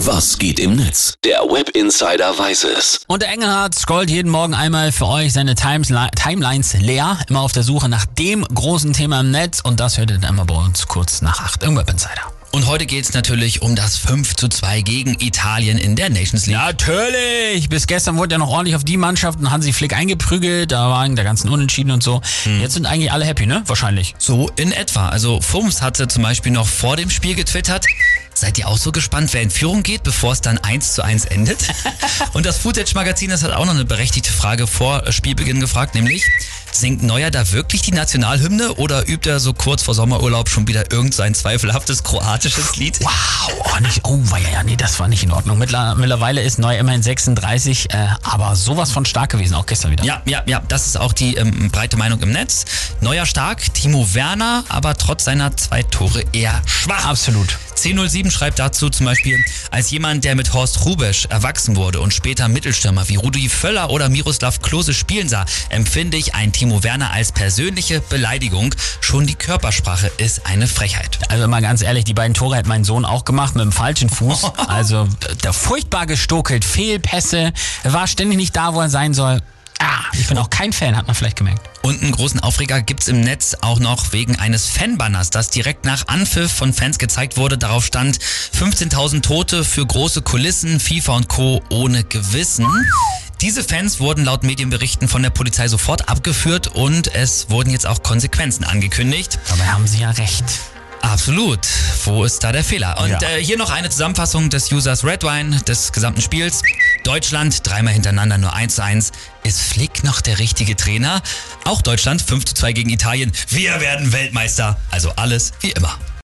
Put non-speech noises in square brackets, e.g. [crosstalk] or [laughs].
Was geht im Netz? Der Web Insider weiß es. Und der Engelhardt scrollt jeden Morgen einmal für euch seine Times Timelines leer, immer auf der Suche nach dem großen Thema im Netz und das hört ihr dann immer bei uns kurz nach 8 im Web Insider. Und heute geht es natürlich um das 5 zu 2 gegen Italien in der Nations League. Natürlich! Bis gestern wurde ja noch ordentlich auf die Mannschaften Hansi Flick eingeprügelt, da waren der ganzen Unentschieden und so. Hm. Jetzt sind eigentlich alle happy, ne? Wahrscheinlich. So in etwa. Also Fums hatte zum Beispiel noch vor dem Spiel getwittert, Seid ihr auch so gespannt, wer in Führung geht, bevor es dann 1 zu 1 endet? [laughs] Und das Footage-Magazin, das hat auch noch eine berechtigte Frage vor Spielbeginn gefragt, nämlich, singt Neuer da wirklich die Nationalhymne oder übt er so kurz vor Sommerurlaub schon wieder irgendein zweifelhaftes kroatisches Lied? Wow, oh, nicht, oh, ja, ja, nee, das war nicht in Ordnung. Mittlerweile ist Neuer immerhin 36, äh, aber sowas von stark gewesen, auch gestern wieder. Ja, ja, ja, das ist auch die ähm, breite Meinung im Netz. Neuer stark, Timo Werner, aber trotz seiner zwei Tore eher schwach. Absolut. 1007 schreibt dazu zum Beispiel, als jemand, der mit Horst Rubesch erwachsen wurde und später Mittelstürmer wie Rudi Völler oder Miroslav Klose spielen sah, empfinde ich ein Timo Werner als persönliche Beleidigung. Schon die Körpersprache ist eine Frechheit. Also mal ganz ehrlich, die beiden Tore hat mein Sohn auch gemacht mit dem falschen Fuß. [laughs] Also der furchtbar gestokelt, Fehlpässe, war ständig nicht da, wo er sein soll. Ich bin auch kein Fan, hat man vielleicht gemerkt. Und einen großen Aufreger gibt es im Netz auch noch wegen eines Fanbanners, das direkt nach Anpfiff von Fans gezeigt wurde. Darauf stand 15.000 Tote für große Kulissen, FIFA und Co. ohne Gewissen. Diese Fans wurden laut Medienberichten von der Polizei sofort abgeführt und es wurden jetzt auch Konsequenzen angekündigt. Dabei haben sie ja recht. Absolut. Wo ist da der Fehler? Und ja. äh, hier noch eine Zusammenfassung des Users Redwine des gesamten Spiels. Deutschland dreimal hintereinander nur 1 zu 1. Ist Flick noch der richtige Trainer? Auch Deutschland 5 zu 2 gegen Italien. Wir werden Weltmeister. Also alles wie immer.